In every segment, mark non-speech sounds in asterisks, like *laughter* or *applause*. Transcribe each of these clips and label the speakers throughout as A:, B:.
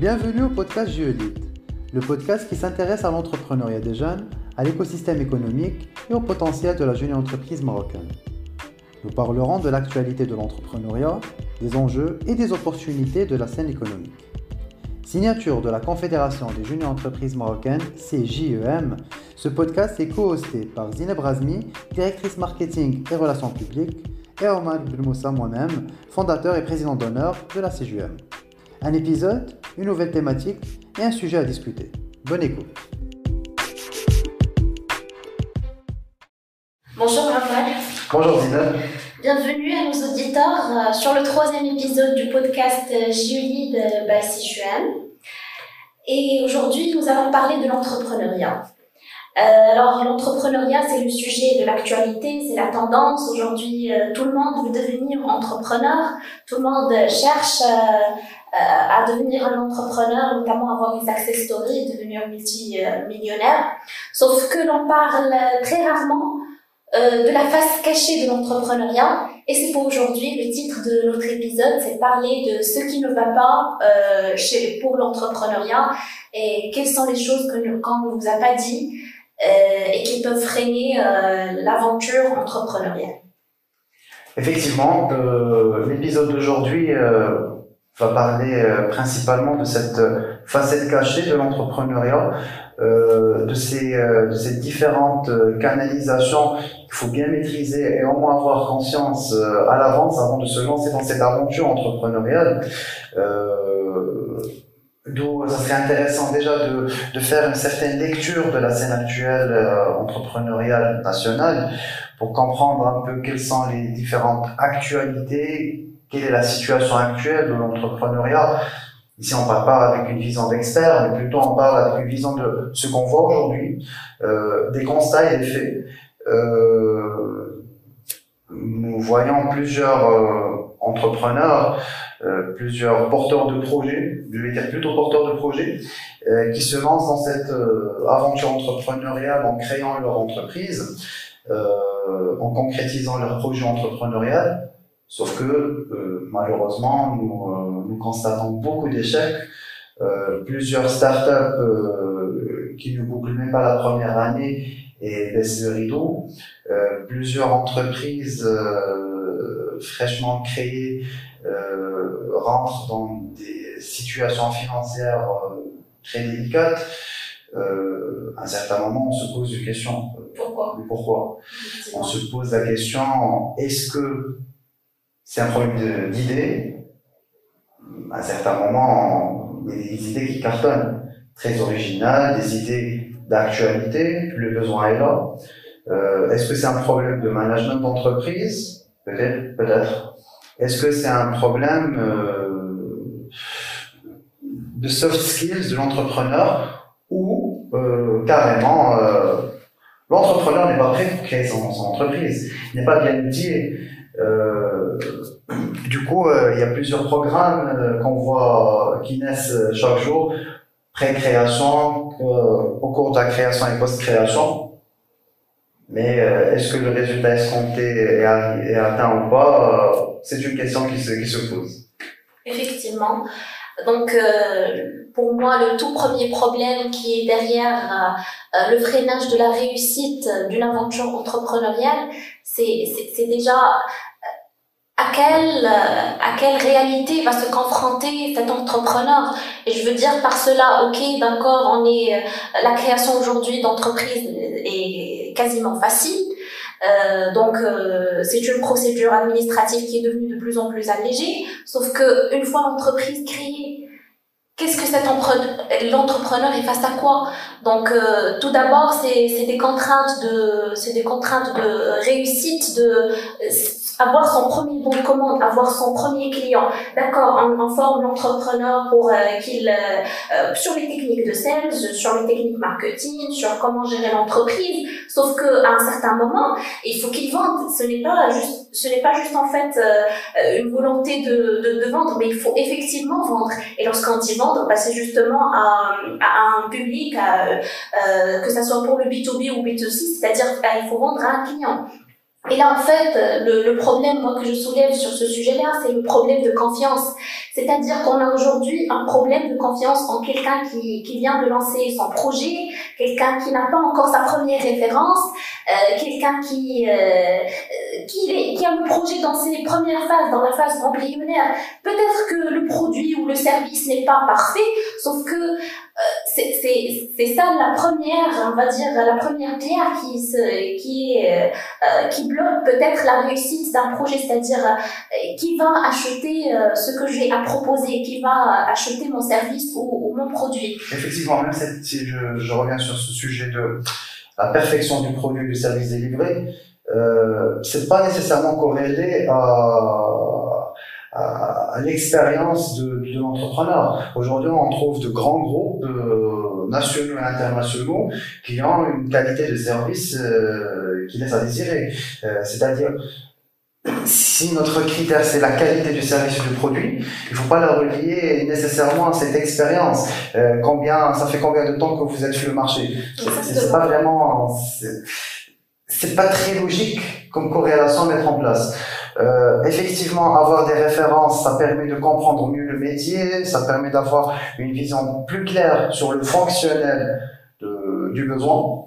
A: Bienvenue au podcast Géolite, le podcast qui s'intéresse à l'entrepreneuriat des jeunes, à l'écosystème économique et au potentiel de la jeune entreprise marocaine. Nous parlerons de l'actualité de l'entrepreneuriat, des enjeux et des opportunités de la scène économique. Signature de la Confédération des jeunes entreprises marocaines, CJEM, ce podcast est co-hosté par Zineb Razmi, directrice marketing et relations publiques, et Omar Moussa moi-même, fondateur et président d'honneur de la CJEM. Un épisode, une nouvelle thématique et un sujet à discuter. Bonne écoute.
B: Bonjour Raphaël.
A: Bonjour Zineb.
B: Bienvenue à nos auditeurs euh, sur le troisième épisode du podcast Giolide by CJEM. Et aujourd'hui, nous allons parler de l'entrepreneuriat. Euh, alors l'entrepreneuriat, c'est le sujet de l'actualité, c'est la tendance. Aujourd'hui, euh, tout le monde veut devenir entrepreneur, tout le monde cherche euh, à devenir un entrepreneur, notamment avoir des success stories, devenir multimillionnaire. Sauf que l'on parle très rarement euh, de la face cachée de l'entrepreneuriat. Et c'est pour aujourd'hui le titre de notre épisode, c'est parler de ce qui ne va pas euh, chez, pour l'entrepreneuriat et quelles sont les choses qu'on ne vous a pas dit euh, et qui peuvent freiner euh, l'aventure entrepreneuriale.
A: Effectivement, l'épisode d'aujourd'hui va parler euh, principalement de cette euh, facette cachée de l'entrepreneuriat, euh, de, ces, différentes canalisations qu'il faut bien maîtriser et au moins avoir conscience à l'avance avant de se lancer dans cette aventure entrepreneuriale. D'où ça serait intéressant déjà de, faire une certaine lecture de la scène actuelle entrepreneuriale nationale pour comprendre un peu quelles sont les différentes actualités quelle est la situation actuelle de l'entrepreneuriat? Ici, on ne parle pas avec une vision d'expert, mais plutôt on parle avec une vision de ce qu'on voit aujourd'hui, euh, des constats et des faits. Euh, nous voyons plusieurs euh, entrepreneurs, euh, plusieurs porteurs de projets, je vais dire plutôt porteurs de projets, euh, qui se lancent dans cette aventure entrepreneuriale en créant leur entreprise, en concrétisant leur projet entrepreneurial Sauf que euh, malheureusement, nous, euh, nous, constatons beaucoup d'échecs. Euh, plusieurs startups qui ne bouclent même pas la première année et baissent le rideau. Plusieurs entreprises fraîchement créées rentrent dans des situations financières très délicates. à un certain moment, on se pose une question.
B: Pourquoi?
A: Pourquoi? On se pose la question est-ce que c'est un problème d'idées. À un certain moment, il y a des idées qui cartonnent, très originales, des idées d'actualité, le besoin est là. Euh, Est-ce que c'est un problème de management d'entreprise? Peut-être, peut-être. Est-ce que c'est un problème euh, de soft skills de l'entrepreneur ou euh, carrément l'entrepreneur n'est pas prêt pour créer son, son entreprise, il n'est pas bien outillé? Euh, du coup, euh, il y a plusieurs programmes euh, qu'on voit qui naissent chaque jour, pré-création, au cours de la création et post-création. Mais est-ce que le résultat escompté est, atteint ou pas C'est une question qui se pose.
B: Effectivement. Donc, pour moi, le tout premier problème qui est derrière le freinage de la réussite d'une aventure entrepreneuriale, c'est déjà à quelle, à quelle réalité va se confronter cet entrepreneur. Et je veux dire par cela, ok, d'accord, on est, la création aujourd'hui d'entreprise est quasiment facile. Euh, donc euh, c'est une procédure administrative qui est devenue de plus en plus allégée. Sauf que une fois l'entreprise créée, qu'est-ce que cet l'entrepreneur est face à quoi? Donc euh, tout d'abord c'est des contraintes de c'est des contraintes de réussite de avoir son premier bon de commande, avoir son premier client, d'accord, on, forme l'entrepreneur pour euh, qu'il, euh, euh, sur les techniques de sales, sur les techniques marketing, sur comment gérer l'entreprise, sauf que à un certain moment, il faut qu'il vende. Ce n'est pas juste, ce n'est pas juste en fait une volonté de, de, de, vendre, mais il faut effectivement vendre. Et lorsqu'on dit vendre, bah, c'est justement à, à, un public, que ça soit pour le B2B ou B2C, c'est-à-dire il faut vendre à un client. Et là, en fait, le, le, problème, moi, que je soulève sur ce sujet-là, c'est le problème de confiance. C'est-à-dire qu'on a aujourd'hui un problème de confiance en quelqu'un qui, qui vient de lancer son projet, quelqu'un qui n'a pas encore sa première référence, euh, quelqu'un qui, euh, euh, qui, a le projet dans ses premières phases, dans la phase embryonnaire. Peut-être que le produit ou le service n'est pas parfait, sauf que euh, c'est ça la première, on va dire, la première pierre qui, euh, qui bloque peut-être la réussite d'un projet, c'est-à-dire euh, qui va acheter ce que j'ai à proposer, qui va acheter mon service ou, mon produit.
A: Effectivement, même si je, je, reviens sur ce sujet de la perfection du produit, du service délivré, euh, c'est pas nécessairement corrélé à, à, à l'expérience de, de l'entrepreneur. Aujourd'hui, on trouve de grands groupes euh, nationaux et internationaux qui ont une qualité de service euh, qui laisse à désirer. Euh, c'est-à-dire, si notre critère c'est la qualité du service ou du produit, il faut pas la relier nécessairement à cette expérience. Euh, combien, ça fait combien de temps que vous êtes sur le marché? C'est pas vraiment, c'est pas très logique comme corrélation à mettre en place. Euh, effectivement, avoir des références, ça permet de comprendre mieux le métier, ça permet d'avoir une vision plus claire sur le fonctionnel du besoin.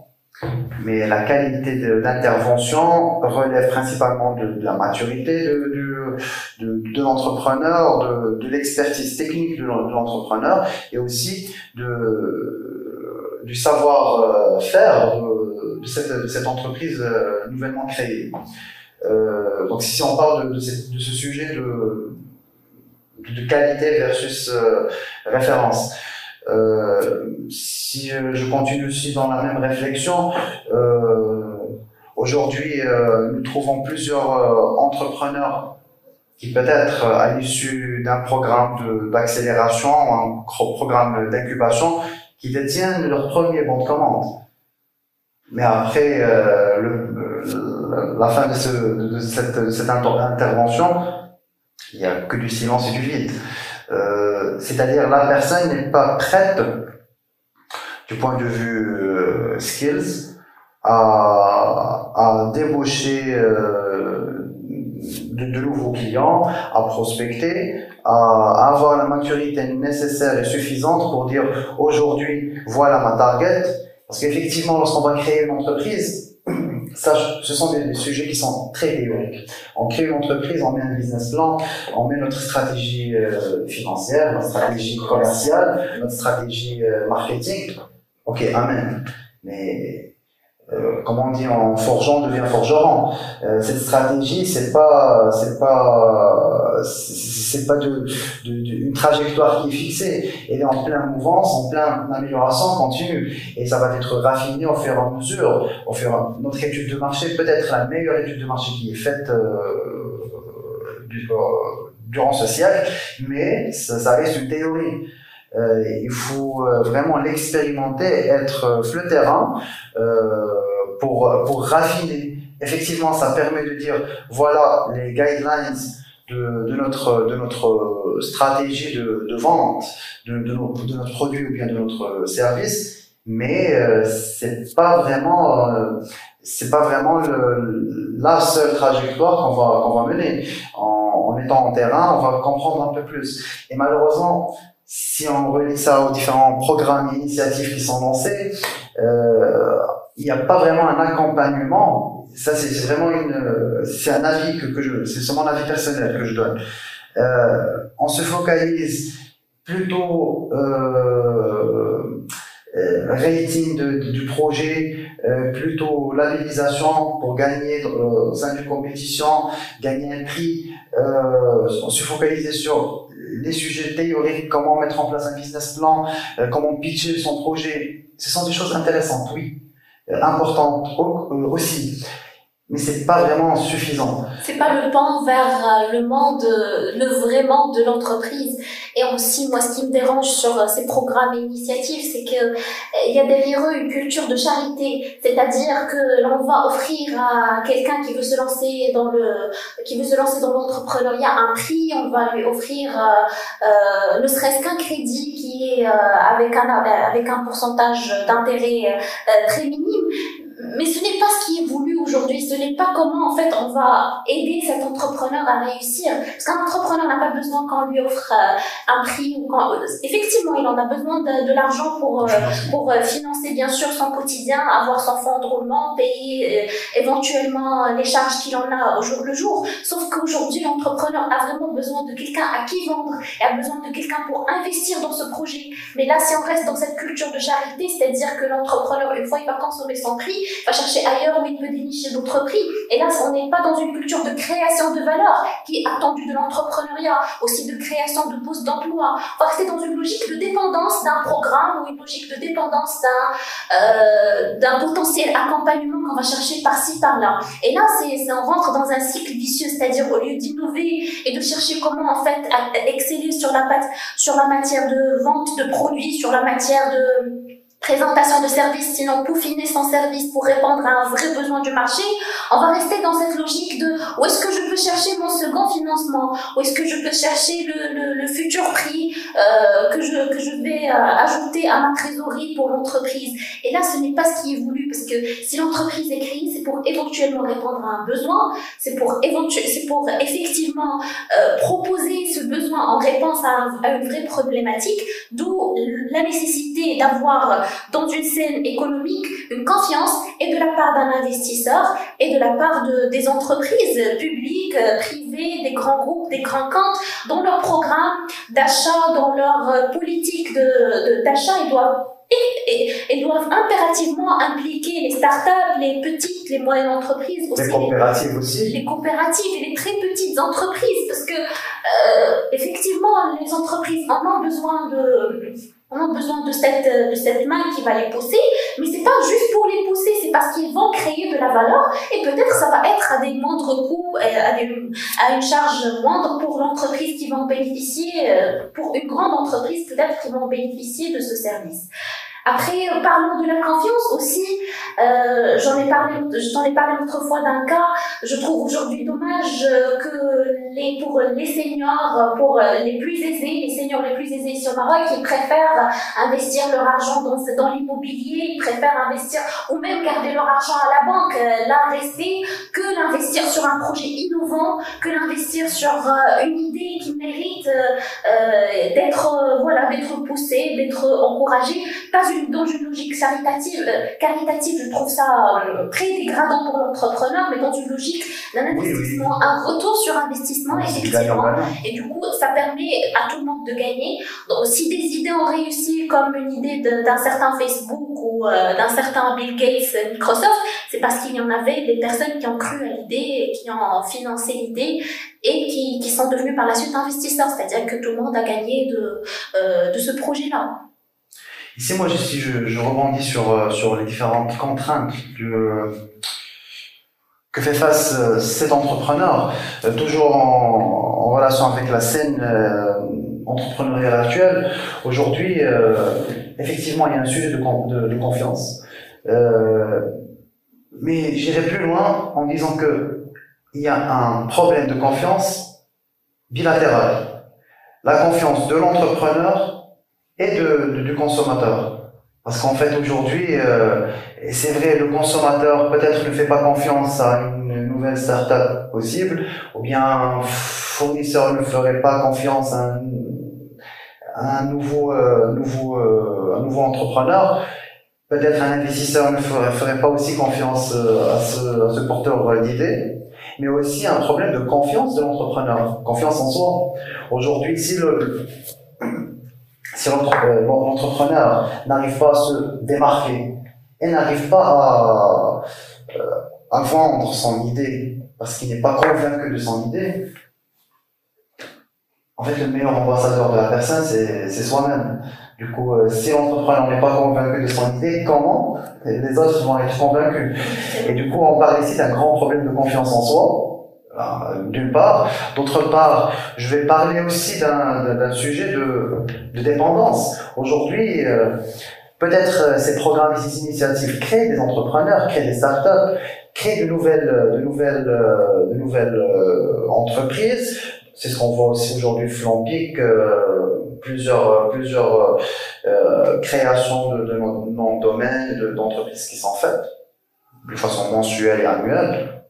A: Mais la qualité d'intervention relève principalement de, la maturité de, de, l'entrepreneur, de, l'expertise technique de l'entrepreneur et aussi de, du savoir-faire de, cette, entreprise euh, nouvellement créée. Euh, donc si on parle de, ce, sujet de, qualité versus euh, référence, si je continue aussi dans la même réflexion, aujourd'hui nous trouvons plusieurs entrepreneurs qui peut-être à l'issue d'un programme d'accélération un programme d'incubation qui détiennent leur premier bon de commande. Mais après le, la fin de, ce, de cette, intervention, il n'y a que du silence et du vide. Euh, C'est-à-dire la personne n'est pas prête, du point de vue euh, skills, à, débaucher euh, de, de, nouveaux clients, à prospecter, à, à avoir la maturité nécessaire et suffisante pour dire aujourd'hui voilà ma target. Parce qu'effectivement, lorsqu'on va créer une entreprise, *clears throat* ça, ce sont des, sujets qui sont très théoriques. On crée une entreprise, on met un business plan, on met notre stratégie euh, financière, notre stratégie commerciale, notre stratégie euh, marketing. Ok, amen. Mais euh, comment on dit en forgeant devient forgeron. Cette stratégie, c'est pas, c'est pas, c'est pas une trajectoire qui est fixée. Elle est en pleine mouvance, en pleine amélioration continue, et ça va être raffiné au fur et à mesure. Au fur notre étude de marché, peut-être la meilleure étude de marché qui est faite euh, euh, durant ce siècle, mais ça, reste une théorie. Euh, il faut vraiment l'expérimenter, être euh, le terrain pour, pour raffiner. Effectivement, ça permet de dire voilà les guidelines de, notre, de notre stratégie de, vente de, notre produit ou bien de notre service, mais euh, c'est pas vraiment euh, c'est pas vraiment la seule trajectoire qu'on va qu'on va mener. En, étant en terrain, on va comprendre un peu plus. Et malheureusement, si on relie ça aux différents programmes et initiatives qui sont lancés, euh, il n'y a pas vraiment un accompagnement. Ça, c'est vraiment une, c'est un avis que, je, c'est mon avis personnel que je donne. Euh, on se focalise plutôt euh, euh rating du projet, euh, plutôt labellisation pour gagner euh, au sein d'une compétition, gagner un prix. on se focalise sur les sujets théoriques, comment mettre en place un business plan, euh, comment pitcher son projet, ce sont des choses intéressantes, oui, euh, importantes euh, aussi, mais c'est pas vraiment suffisant.
B: C'est pas le pan vers le monde, le vrai monde de l'entreprise. Et aussi, moi, ce qui me dérange sur ces programmes et initiatives, c'est que il y a derrière eux une culture de charité, c'est-à-dire que l'on va offrir à quelqu'un qui veut se lancer dans le, qui veut se lancer dans l'entrepreneuriat un prix, on va lui offrir euh, euh, ne serait-ce qu'un crédit qui est euh, avec un avec un pourcentage d'intérêt très minime mais ce n'est pas ce qui est voulu aujourd'hui. Ce n'est pas comment en fait on va aider cet entrepreneur à réussir. Parce qu'un entrepreneur n'a pas besoin qu'on lui offre euh, un prix ou quand effectivement il en a besoin de, de l'argent pour euh, pour euh, financer bien sûr son quotidien, avoir son fonds de roulement, payer éventuellement les charges qu'il en a au jour le jour. Sauf qu'aujourd'hui l'entrepreneur a vraiment besoin de quelqu'un à qui vendre et a besoin de quelqu'un pour investir dans ce projet. Mais là si on reste dans cette culture de charité, c'est-à-dire que l'entrepreneur une fois il va consommer son prix, va chercher ailleurs où il peut dénicher d'autres prix. Et là, on n'est pas dans une culture de création de valeur qui est attendue de l'entrepreneuriat, aussi de création de postes d'emploi. On va rester dans une logique de dépendance d'un programme ou une logique de dépendance d'un euh, potentiel accompagnement qu'on va chercher par-ci, par-là. Et là, c'est on rentre dans un cycle vicieux, c'est-à-dire au lieu d'innover et de chercher comment en fait exceller sur la matière de vente de produits, sur la matière de présentation de services, sinon peaufiner son service pour répondre à un vrai besoin du marché, on va rester dans cette logique de où est-ce que je peux chercher mon second financement, où est-ce que je peux chercher le, le, le futur prix euh, que, je, que je vais euh, ajouter à ma trésorerie pour l'entreprise. Et là, ce n'est pas ce qui est voulu, parce que si l'entreprise est créée, c'est pour éventuellement répondre à un besoin, c'est pour, c'est pour effectivement euh, proposer ce besoin en réponse à, à une vraie problématique, d'où la nécessité d'avoir dans une scène économique une confiance et de la part d'un investisseur et de la part de, des entreprises publiques, euh, privées, des grands groupes, des grands comptes, dans leur programme d'achat, dans leur euh, politique d'achat, de, ils doivent et, doivent impérativement impliquer les startups, les petites, les moyennes entreprises
A: aussi. Les coopératives aussi.
B: Les coopératives et les très petites entreprises, parce que euh, effectivement, les entreprises en ont besoin de on a besoin de cette, de cette main qui va les pousser, mais c'est pas juste pour les pousser, c'est parce qu'ils vont créer de la valeur et peut-être ça va être à des moindres coûts, à, à une charge moindre pour l'entreprise qui va en bénéficier, euh, pour une grande entreprise peut-être qui va en bénéficier de ce service. Après, euh, parlons de la confiance aussi. Euh, j'en ai parlé, j'en ai parlé l'autre fois d'un cas. Je trouve aujourd'hui dommage euh, que pour les seniors, pour les plus aisés, les seniors les plus aisés au Maroc, ils préfèrent investir leur argent dans, dans l'immobilier, ils préfèrent investir ou même garder leur argent à la banque, là rester, que l'investir sur un projet innovant, que l'investir sur une idée qui mérite d'être, voilà, d'être poussée, d'être encouragée. Dans une logique caritative, euh, caritative, je trouve ça euh, très dégradant pour l'entrepreneur, mais dans une logique d'un investissement, un retour sur investissement, effectivement. Et du coup, ça permet à tout le monde de gagner. Donc, si des idées ont réussi, comme une idée d'un certain Facebook ou euh, d'un certain Bill Gates, Microsoft, c'est parce qu'il y en avait des personnes qui ont cru à l'idée, qui ont financé l'idée et qui, qui, sont devenus par la suite investisseurs. C'est-à-dire que tout le monde a gagné de, de ce projet-là.
A: Ici, moi, si je, je, rebondis sur, euh, sur les différentes contraintes que, que fait face euh, cet entrepreneur, euh, toujours en, relation avec la scène entrepreneuriale actuelle. Aujourd'hui, effectivement, il y a un sujet de confiance. mais j'irai plus loin en disant que il y a un problème de confiance bilatéral. La confiance de l'entrepreneur et de, du consommateur. Parce qu'en fait, aujourd'hui, euh, c'est vrai, le consommateur peut-être ne fait pas confiance à une nouvelle start-up possible, ou bien un fournisseur ne ferait pas confiance à un, un nouveau, euh, nouveau, euh, un nouveau entrepreneur. Peut-être un investisseur ne ferait, ferait pas aussi confiance euh, à ce, à ce porteur d'idées mais aussi un problème de confiance de l'entrepreneur, confiance en soi. Aujourd'hui, si le, si euh, l'entrepreneur n'arrive pas à se démarquer et n'arrive pas à, euh, à vendre son idée parce qu'il n'est pas convaincu de son idée, en fait, le meilleur ambassadeur de la personne, c'est soi-même. Du coup, euh, si l'entrepreneur n'est pas convaincu de son idée, comment les autres vont être convaincus? Et du coup, on parle ici d'un grand problème de confiance en soi d'une part. D'autre part, je vais parler aussi d'un sujet de, de dépendance. Aujourd'hui, euh, peut-être euh, ces programmes, ces initiatives créent des entrepreneurs, créent des startups, créent de nouvelles, de nouvelles, euh, de nouvelles entreprises. C'est ce qu'on voit aussi aujourd'hui Flambic, plusieurs, plusieurs créations de, de noms de domaines, d'entreprises qui sont faites de façon mensuelle et annuelle.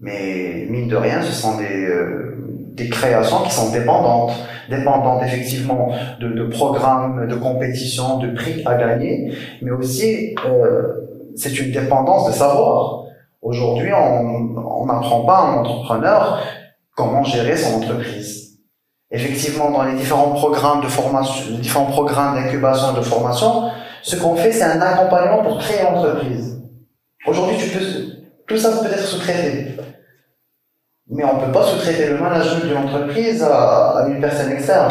A: Mais mine de rien, ce sont des, euh, des créations qui sont dépendantes, dépendantes effectivement de, de, programmes, de compétitions, de prix à gagner, mais aussi euh, c'est une dépendance de savoir. Aujourd'hui, on n'apprend pas à un entrepreneur comment gérer son entreprise. Effectivement, dans les différents programmes de formation, les différents programmes d'incubation et de formation, ce qu'on fait, c'est un accompagnement pour créer l'entreprise. Aujourd'hui, tu peux, tout ça peut être sous-traité. Mais on ne peut pas sous-traiter le management de l'entreprise à, une personne externe.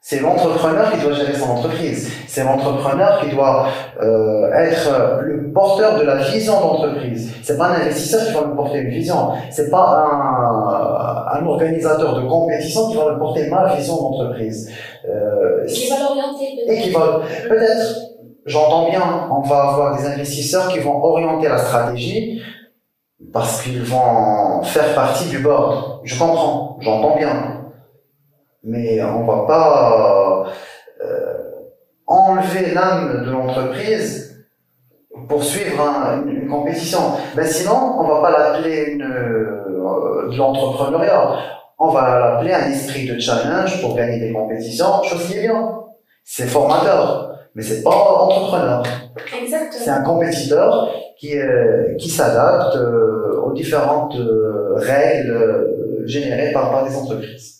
A: C'est l'entrepreneur qui doit gérer son entreprise. C'est l'entrepreneur qui doit euh, être le porteur de la vision d'entreprise. C'est pas un investisseur qui va lui porter une vision. C'est pas un, un organisateur de compétition qui va lui porter ma vision d'entreprise.
B: Euh, qui va l'orienter peut-être.
A: Et qui va peut-être. J'entends bien, on va avoir des investisseurs qui vont orienter la stratégie parce qu'ils vont faire partie du board. Je comprends, j'entends bien mais on va pas euh, enlever l'âme de l'entreprise pour suivre une, compétition. Ben sinon, on va pas l'appeler une, euh, de l'entrepreneuriat. On va l'appeler un esprit de challenge pour gagner des compétitions, chose qui est bien. C'est formateur, mais c'est pas entrepreneur.
B: Exactement.
A: C'est un compétiteur qui, euh, qui s'adapte euh, aux différentes euh, règles générées par, des entreprises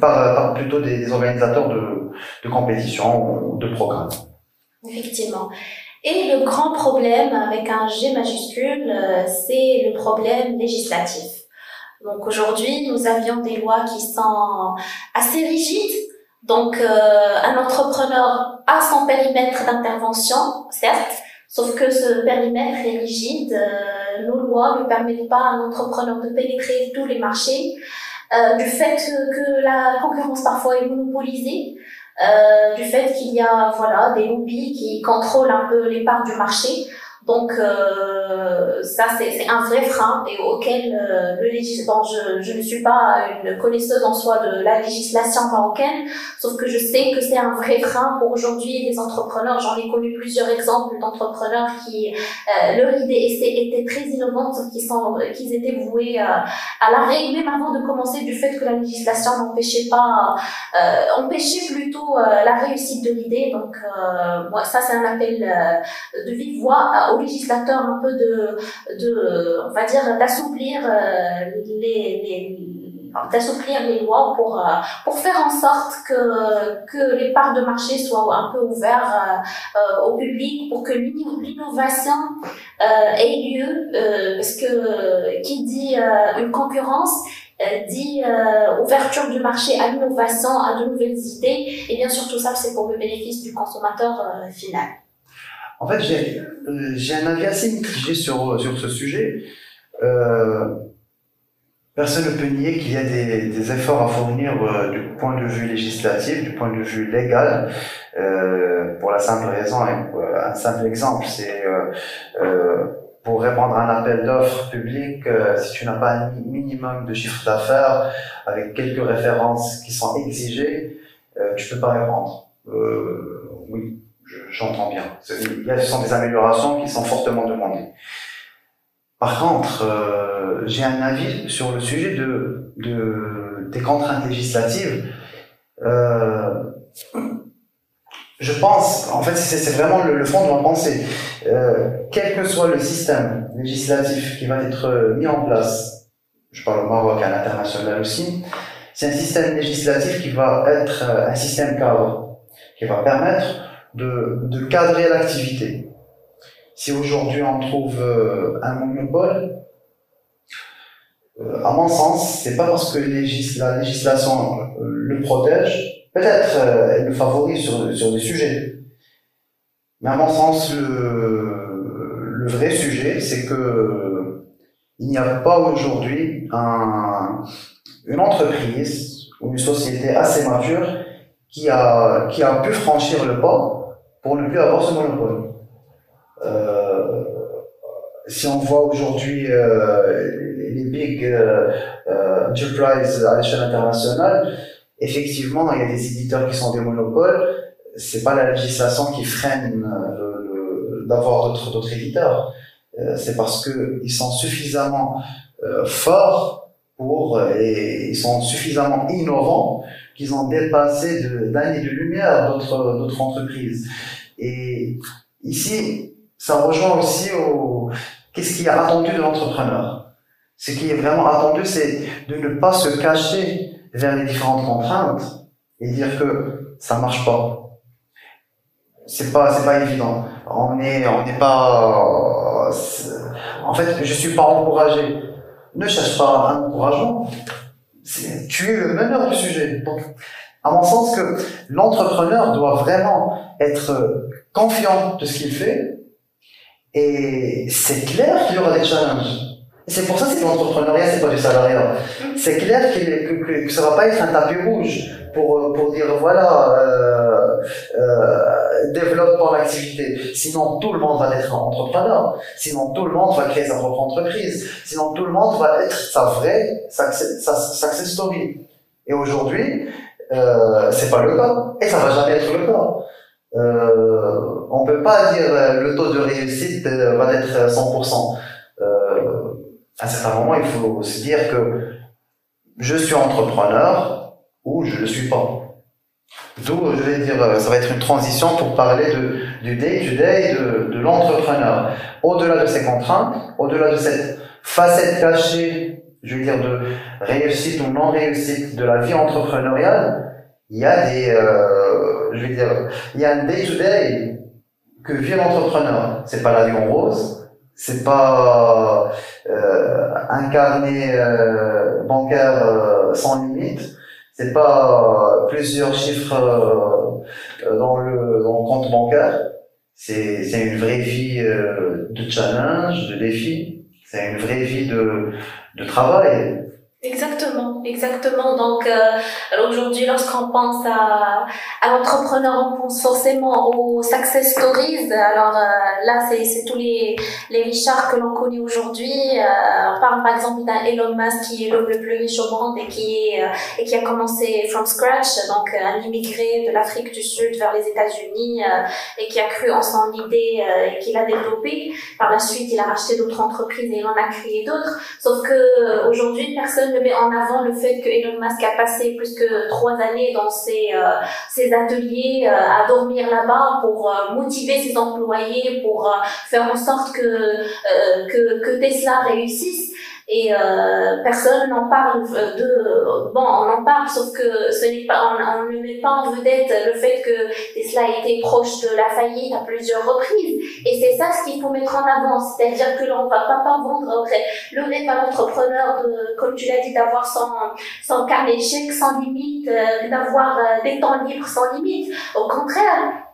A: par, plutôt des, organisateurs de, compétitions ou de programmes.
B: Effectivement. Et le grand problème avec un G majuscule, euh, c'est le problème législatif. Donc aujourd'hui, nous avions des lois qui sont assez rigides. Donc euh, un entrepreneur a son périmètre d'intervention, certes, sauf que ce périmètre est rigide. Euh, nos lois ne permettent pas à un entrepreneur de pénétrer tous les marchés. Euh, du fait que la concurrence parfois est monopolisée, euh, du fait qu'il y a voilà des lobbies qui contrôlent un peu les parts du marché. Donc euh, ça c'est un vrai frein et auquel euh, le législateur, je, je ne suis pas une connaisseuse en soi de la législation marocaine, sauf que je sais que c'est un vrai frein pour aujourd'hui les entrepreneurs. J'en ai connu plusieurs exemples d'entrepreneurs qui euh, leur idée était très innovante, qui sont qu'ils étaient voués à l'arrêt même avant de commencer du fait que la législation n'empêchait pas, euh, empêchait plutôt la réussite de l'idée. Donc moi ça c'est un appel de vive voix au législateur un peu de, de on va dire, d'assouplir euh, les, d'assouplir les lois pour euh, pour faire en sorte que que les parts de marché soient un peu ouvertes euh, au public pour que l'innovation ait lieu parce que qui dit une concurrence dit ouverture du marché à l'innovation, à de nouvelles idées, et bien sûr tout ça c'est pour le bénéfice du consommateur final.
A: En fait, j'ai euh, un avis assez mitigé sur, sur ce sujet. Euh, personne ne peut nier qu'il y a des, des, efforts à fournir euh, du point de vue législatif, du point de vue légal, euh, pour la simple raison, un simple exemple, c'est euh, pour répondre à un appel d'offres public, si tu n'as pas un minimum de chiffre d'affaires avec quelques références qui sont exigées, tu peux pas répondre. oui, j'entends bien. Il y a, ce sont des améliorations qui sont fortement demandées. Par contre, euh, j'ai un avis sur le sujet de, de des contraintes législatives. Euh, je pense, en fait, c'est vraiment le, fond de ma pensée. Euh, quel que soit le système législatif qui va être mis en place, je parle au Maroc à l'international aussi, c'est un système législatif qui va être un système cadre, qui va permettre de, de cadrer l'activité. Si aujourd'hui on trouve euh, un monopole, euh, à mon sens, c'est pas parce que la législation euh, le protège, peut-être elle le favorise sur, sur des sujets. Mais à mon sens, le, le vrai sujet, c'est que il n'y a pas aujourd'hui un, une entreprise ou une société assez mature qui a, qui a pu franchir le pas pour ne plus avoir ce monopole. Euh, si on voit aujourd'hui euh, les big euh, euh, enterprises à l'échelle internationale, effectivement, il y a des éditeurs qui sont des monopoles. C'est pas la législation qui freine d'avoir d'autres éditeurs. c'est parce que ils sont suffisamment forts pour et ils sont suffisamment innovants qu'ils ont dépassé d'années de, lumière d'autres entreprises. Et ici, ça rejoint aussi au qu'est-ce qui est attendu de l'entrepreneur? Ce qui est vraiment attendu, c'est de ne pas se cacher vers les différentes contraintes et dire que ça marche pas. C'est pas, c'est pas évident. On est, on n'est pas, en fait, je suis pas encouragé. Ne cherche pas un encouragement. Tu es le meneur du sujet. Donc, à mon sens que l'entrepreneur doit vraiment être confiant de ce qu'il fait et c'est clair qu'il y aura des challenges. C'est pour ça que c'est l'entrepreneuriat, c'est pas du salariat. C'est clair que, que, que, ça va pas être un tapis rouge pour, pour dire voilà, euh, euh, développe ton activité. Sinon, tout le monde va être entrepreneur. Sinon, tout le monde va créer sa propre entreprise. Sinon, tout le monde va être sa vraie success story. Et aujourd'hui, euh, c'est pas le cas. Et ça va jamais être le cas. Euh, on peut pas dire euh, le taux de réussite euh, va être 100%. Euh, à un certain moment, il faut se dire que je suis entrepreneur ou je ne le suis pas. D'où, je vais dire, ça va être une transition pour parler du day-to-day de, de l'entrepreneur. Au-delà de ces contraintes, au-delà de cette facette cachée, je veux dire, de réussite ou non réussite de la vie entrepreneuriale, il y a des, euh, je veux dire, il y a un day-to-day que vit l'entrepreneur. C'est pas la vie en rose, c'est pas euh, un carnet euh, bancaire euh, sans limite, c'est pas plusieurs chiffres euh, dans le, dans le compte bancaire. C'est c'est une vraie vie de challenge, de défi. C'est une vraie vie de de travail.
B: Exactement, exactement. Donc euh, aujourd'hui, lorsqu'on pense à, à l'entrepreneur, on pense forcément aux success stories. Alors euh, là, c'est tous les, les Richards que l'on connaît aujourd'hui. Euh, on parle par exemple d'un Elon Musk qui est l'homme le plus riche au monde et qui, a commencé from scratch, donc un immigré de l'Afrique du Sud vers les États-Unis et qui a cru en son idée et qui l'a développée. Par la suite, il a racheté d'autres entreprises et il en a créé d'autres. Sauf que aujourd'hui, personne met en avant le fait que Elon Musk a passé plus que trois années dans ses, euh, ses ateliers euh, à dormir là-bas pour euh, motiver ses employés, pour faire en sorte que, que Tesla réussisse et euh, personne n'en parle de bon on en parle sauf que ce n'est pas on, ne met pas en vedette le fait que Tesla a été proche de la faillite à plusieurs reprises. Et c'est ça ce qu'il faut mettre en avant. C'est-à-dire que l'on va pas, pas vendre le rêve à l'entrepreneur de comme tu l'as dit d'avoir son son carnet chèque sans limite euh, d'avoir euh, des temps libres sans limite. Au contraire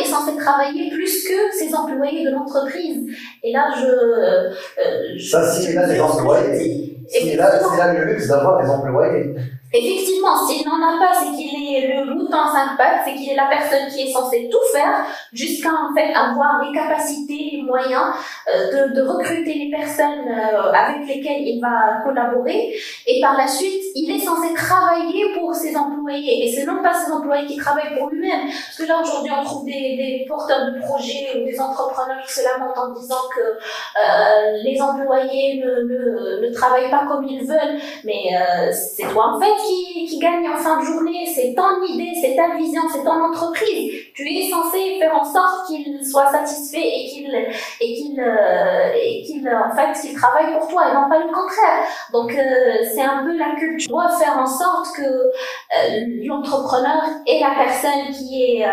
B: est censé travailler plus que ses employés de l'entreprise. Et là, je.
A: Euh, ça, c'est là, des employés. C'est là, là le luxe d'avoir des employés.
B: Effectivement, s'il n'en a pas, c'est qu'il est le mouton cinq pattes, c'est qu'il est la personne qui est censée tout faire jusqu'à en fait avoir les capacités, les moyens euh, de, recruter les personnes euh, avec lesquelles il va collaborer. Et par la suite, il est censé travailler pour ses employés. Et c'est non pas ses employés qui travaillent pour lui-même. Parce que là, aujourd'hui, on trouve des, porteurs de projets ou des entrepreneurs qui se lamentent en disant que euh, les employés ne, ne, travaillent pas comme ils veulent. Mais c'est toi, en fait, qui, gagne en fin de journée. C'est ton idée, c'est ta vision, c'est ton entreprise. Tu es censé faire en sorte qu'il soit satisfait et qu'il et qu'il euh, et qu'il en fait qu'il travaille pour toi et non pas le contraire. Donc euh, c'est un peu la culture. Tu dois faire en sorte que euh, l'entrepreneur est la personne qui est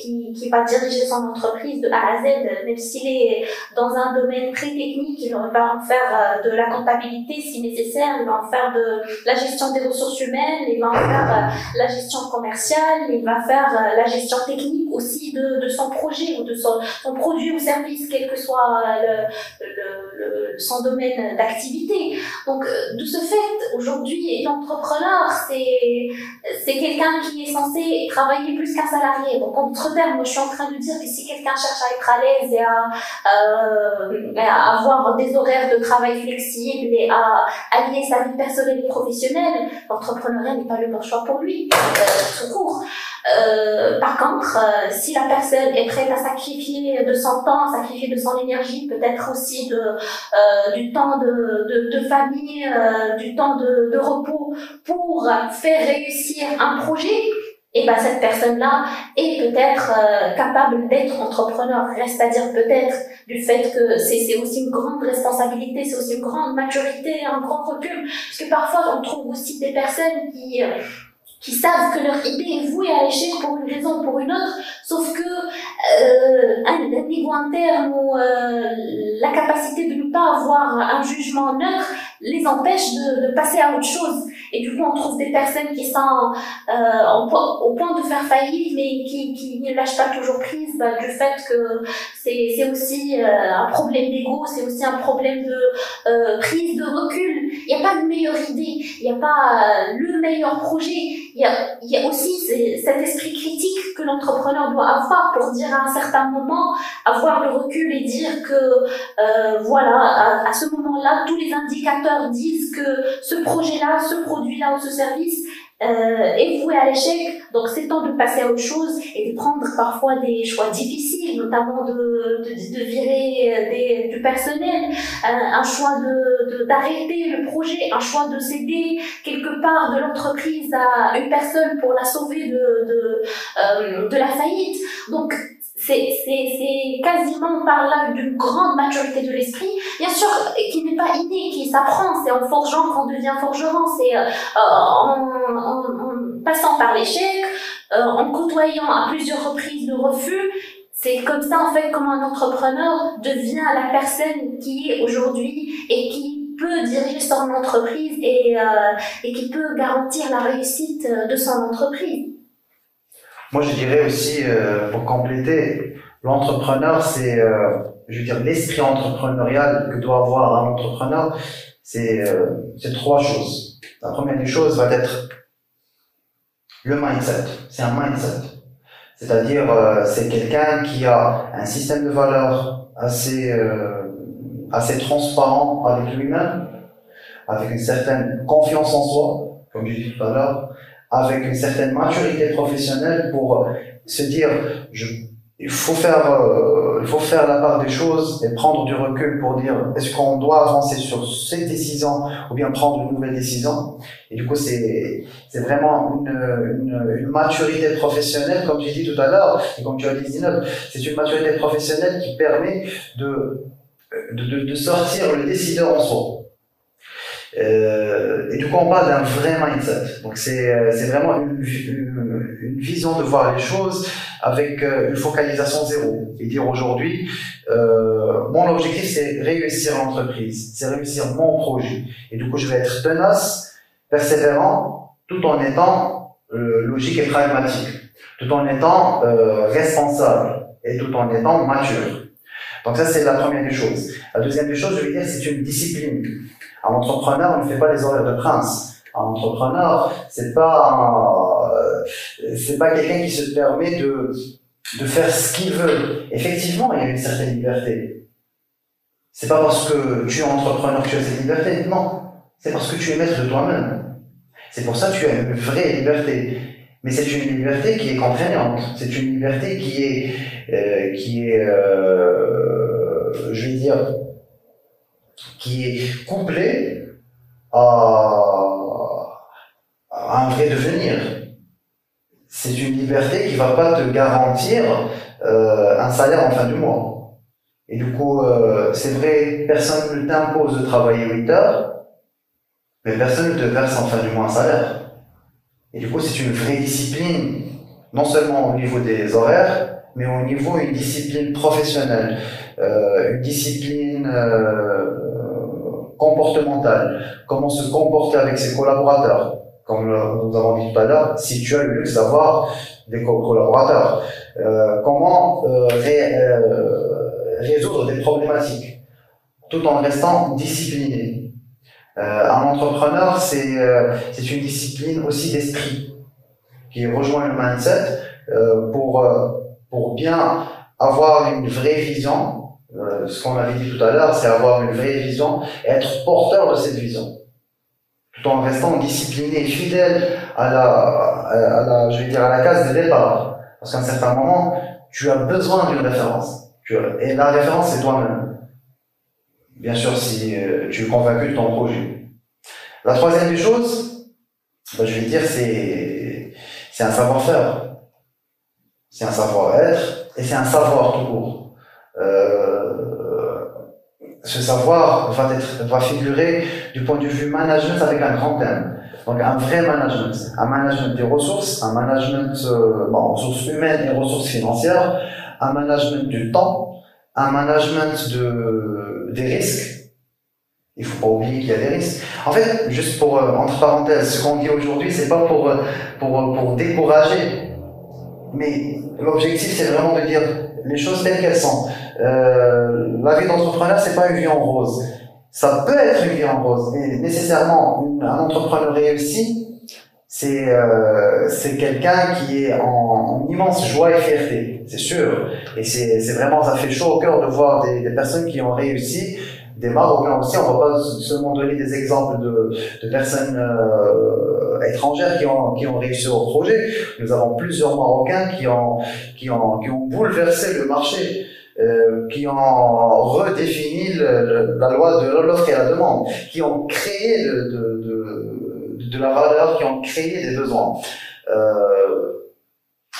B: qui, qui va diriger son entreprise de A à Z, même s'il est dans un domaine très technique, il va en faire de la comptabilité si nécessaire, il va en faire de la gestion des ressources humaines, il va en faire la gestion commerciale, il va faire la gestion technique aussi de, son projet ou de son, produit ou service, quel que soit le, son domaine d'activité. Donc, euh, de ce fait, aujourd'hui, l'entrepreneur, c'est quelqu'un qui est censé travailler plus qu'un salarié. Donc, en d'autres termes, je suis en train de dire que si quelqu'un cherche à être à l'aise et à, euh, à, avoir des horaires de travail flexibles et à allier sa vie personnelle et professionnelle, l'entrepreneuriat n'est pas le bon choix pour lui, euh, tout court. Euh, par contre, euh, si la personne est prête à sacrifier de son temps, sacrifier de son énergie, peut-être aussi de, du temps de, de, famille, du temps de repos pour faire réussir un projet, et ben cette personne-là est peut-être euh, capable d'être entrepreneur. Reste à dire peut-être du fait que c'est aussi une grande responsabilité, c'est aussi une grande maturité, un grand recul. Parce que parfois on trouve aussi des personnes qui qui savent que leur idée est vouée à l'échec pour une raison ou pour une autre, sauf que euh, un, niveau interne ou euh, la capacité de ne pas avoir un jugement neutre les empêche de, de, passer à autre chose. Et du coup, on trouve des personnes qui sont euh, au point de faire faillite, mais qui, qui ne lâchent pas toujours prise bah, du fait que c'est aussi euh, un problème d'ego, c'est aussi un problème de euh, prise de recul. Il n'y a pas de meilleure idée, il n'y a pas le meilleur projet. Il y a, y a aussi cet esprit critique que l'entrepreneur doit avoir pour dire à un certain moment, avoir le recul et dire que voilà, à, à ce moment-là, tous les indicateurs disent que ce projet-là, ce produit-là ou ce service euh, est voué à l'échec. Donc c'est temps de passer à autre chose et de prendre parfois des choix difficiles, notamment de, de, virer du personnel, euh, un choix de d'arrêter le projet, un choix de céder quelque part de l'entreprise à une personne pour la sauver de, de, euh, la faillite. Donc c'est quasiment par là d'une grande maturité de l'esprit, bien sûr, qui n'est pas inné, qui s'apprend, c'est en forgeant qu'on devient forgeron, c'est euh, en, en, en, passant par l'échec, euh, en côtoyant à plusieurs reprises le refus, c'est comme ça en fait comment un entrepreneur devient la personne qui est aujourd'hui et qui peut diriger son entreprise et, euh, et qui peut garantir la réussite de son entreprise.
A: Moi, je dirais aussi, euh, pour compléter, l'entrepreneur, c'est, euh, je veux dire, l'esprit entrepreneurial que doit avoir un entrepreneur, c'est euh, trois choses. La première des choses va être le mindset. C'est un mindset. C'est-à-dire, euh, c'est quelqu'un qui a un système de valeurs assez, assez transparent avec lui-même, avec une certaine confiance en soi, comme je dis tout à l'heure, avec une certaine maturité professionnelle pour se dire je, il faut faire euh, il faut faire la part des choses et prendre du recul pour dire est-ce qu'on doit avancer sur cette décision ou bien prendre une nouvelle décision et du coup c'est vraiment une, maturité professionnelle comme j'ai dit tout à l'heure et comme tu as dit c'est une maturité professionnelle qui permet de sortir le décideur en soi euh, et du coup, on parle d'un vrai mindset. Donc, c'est, euh, vraiment une, vision de voir les choses avec euh, une focalisation zéro. Et dire aujourd'hui, mon objectif, c'est réussir l'entreprise, c'est réussir mon projet. Et du coup, je vais être tenace, persévérant, tout en étant logique et pragmatique, tout en étant responsable et tout en étant mature. Donc ça, c'est la première des choses. La deuxième des choses, je veux dire, c'est une discipline. Un entrepreneur ne fait pas les horaires de prince. Un entrepreneur, c'est pas euh, c'est pas quelqu'un qui se permet de de faire ce qu'il veut. Effectivement, il y a une certaine liberté. C'est pas parce que tu es entrepreneur que tu as cette liberté. Non, c'est parce que tu es maître de toi-même. C'est pour ça que tu as une vraie liberté. Mais c'est une liberté qui est contraignante. C'est une liberté qui est, euh, qui est, euh, je vais dire, qui est couplé à, un vrai devenir. C'est une liberté qui va pas te garantir euh, un salaire en fin du mois. Et du coup, euh, c'est vrai, personne ne t'impose de travailler 8 heures, mais personne ne te verse en fin du mois un salaire. Et du coup, c'est une vraie discipline, non seulement au niveau des horaires, mais au niveau d'une discipline professionnelle, euh, une discipline comportementale, comment se comporter avec ses collaborateurs. Comme nous avons dit tout à l'heure, si tu as le luxe d'avoir des collaborateurs, euh, comment euh, ré, euh, résoudre des problématiques tout en restant discipliné. un entrepreneur, c'est une discipline aussi d'esprit. qui rejoint le mindset euh, pour, euh, pour bien avoir une vraie vision. Euh, ce qu'on avait dit tout à l'heure, c'est avoir une vraie vision et être porteur de cette vision. Tout en restant discipliné et fidèle à la, à la, je vais dire, à la case de départ. Parce qu'à un certain moment, tu as besoin d'une référence. et la référence, c'est toi-même. Bien sûr, si tu es convaincu de ton projet. La troisième des choses, ben, je vais dire, c'est un savoir-faire c'est un savoir-être et c'est un savoir tout court. Euh, ce savoir va, figurer du point de vue management avec un grand thème. Donc un vrai management, un management des ressources, un management euh, bon, ressources humaines et ressources financières, un management du temps, un management de, des risques. Il faut pas oublier qu'il y a des risques. En fait, juste pour euh, entre parenthèses, ce qu'on dit aujourd'hui, c'est pas pour, euh, pour décourager, mais l'objectif, c'est vraiment de dire les choses telles qu'elles sont. Euh, la vie d'entrepreneur, c'est pas une vie en rose. Ça peut être une vie en rose, mais nécessairement, un entrepreneur réussi, c'est euh, quelqu'un qui est en, immense joie et fierté, c'est sûr. Et c'est vraiment, ça fait chaud au cœur de voir des, personnes qui ont réussi des Marocains aussi. On va pas seulement donner des exemples de, de personnes euh, étrangères qui ont, qui ont réussi au projet. Nous avons plusieurs Marocains qui ont, qui ont, qui ont bouleversé le marché. Euh, qui ont redéfini la loi de l'offre et la demande, qui ont créé de, la valeur, qui ont créé des besoins. Euh,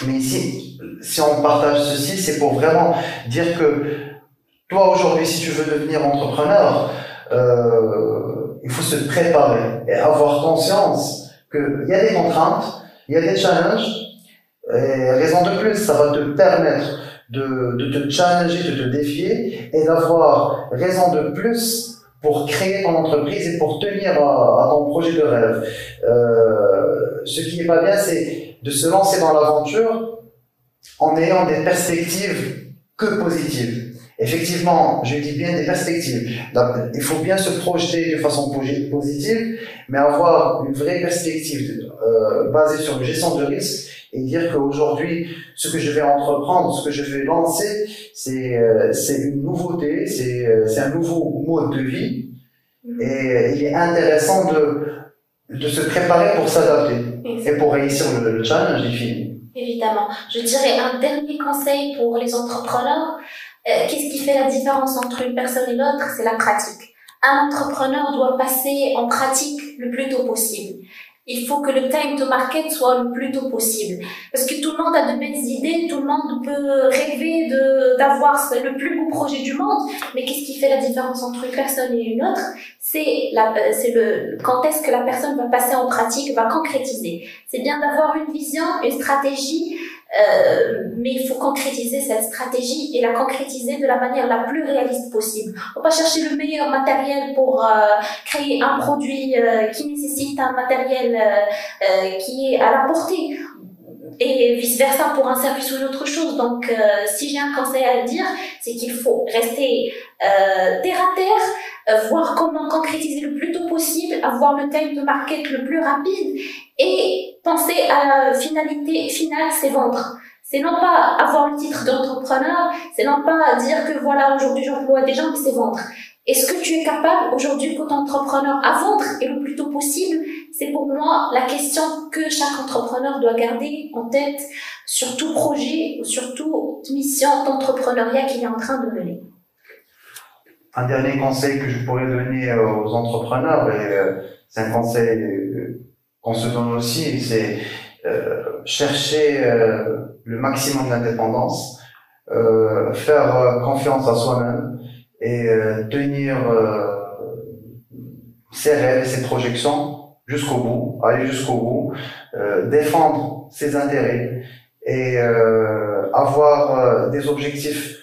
A: mais ici, si on partage ceci, c'est pour vraiment dire que toi, aujourd'hui, si tu veux devenir entrepreneur, euh, il faut se préparer et avoir conscience qu'il y a des contraintes, il y a des challenges, et raison de plus, ça va te permettre de, de te challenger, de te défier et d'avoir raison de plus pour créer ton entreprise et pour tenir à, ton projet de rêve. Euh, ce qui n'est pas bien, c'est de se lancer dans l'aventure en ayant des perspectives que positives. Effectivement, je dis bien des perspectives. Il faut bien se projeter de façon positive, mais avoir une vraie perspective euh, basée sur une gestion de risque et dire qu'aujourd'hui, ce que je vais entreprendre, ce que je vais lancer, c'est euh, une nouveauté, c'est euh, un nouveau mode de vie, et il est intéressant de de se préparer pour s'adapter et pour réussir le, le challenge défini.
B: Évidemment. Je dirais un dernier conseil pour les entrepreneurs, euh, qu'est-ce qui fait la différence entre une personne et l'autre? C'est la pratique. Un entrepreneur doit passer en pratique le plus tôt possible. Il faut que le time to market soit le plus tôt possible. Parce que tout le monde a de belles idées, tout le monde peut rêver d'avoir le plus beau projet du monde, mais qu'est-ce qui fait la différence entre une personne et une autre? C'est euh, c'est le, quand est-ce que la personne va passer en pratique, va concrétiser. C'est bien d'avoir une vision, une stratégie, euh, mais il faut concrétiser cette stratégie et la concrétiser de la manière la plus réaliste possible. On va chercher le meilleur matériel pour euh, créer un produit euh, qui nécessite un matériel qui est à la portée et vice versa pour un service ou une autre chose. Donc, si j'ai un conseil à dire, c'est qu'il faut rester terre à terre, voir comment concrétiser le plus tôt possible, avoir le time de market le plus rapide et penser à la finalité finale, c'est vendre. C'est non pas avoir le titre d'entrepreneur, c'est non pas dire que voilà, aujourd'hui j'emploie des gens, mais c'est vendre. Est-ce que tu es capable aujourd'hui, tant entrepreneur, à vendre et le plus tôt possible C'est pour moi la question que chaque entrepreneur doit garder en tête sur tout projet ou sur toute mission d'entrepreneuriat qu'il est en train de mener.
A: Un dernier conseil que je pourrais donner aux entrepreneurs, et euh, c'est un conseil qu'on se donne aussi, c'est euh, chercher euh, le maximum d'indépendance, euh, faire euh, confiance à soi-même et euh, tenir ses rêves ses projections jusqu'au bout, aller jusqu'au bout, défendre ses intérêts et avoir des objectifs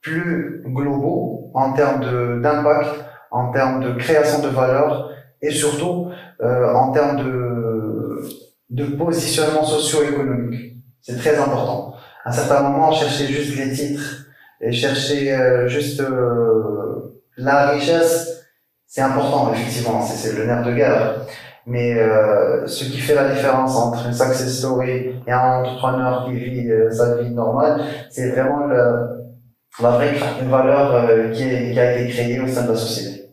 A: plus globaux en termes d'impact, en termes de création de valeur et surtout euh, en termes de, de positionnement socio-économique. C'est très important. À un certain moment, chercher juste les titres et chercher euh, juste euh, la richesse, c'est important, effectivement, c'est le nerf de guerre. Mais euh, ce qui fait la différence entre une success story et un entrepreneur qui vit euh, sa vie normale, c'est vraiment la vraie valeur euh, qui, qui, a été créée au sein de la société.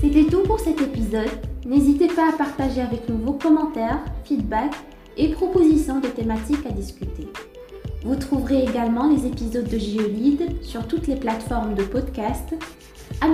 B: C'était tout pour cet épisode. N'hésitez pas à partager avec nous vos commentaires, feedbacks et propositions de thématiques à discuter. Vous trouverez également les épisodes de Geolide sur toutes les plateformes de podcast. À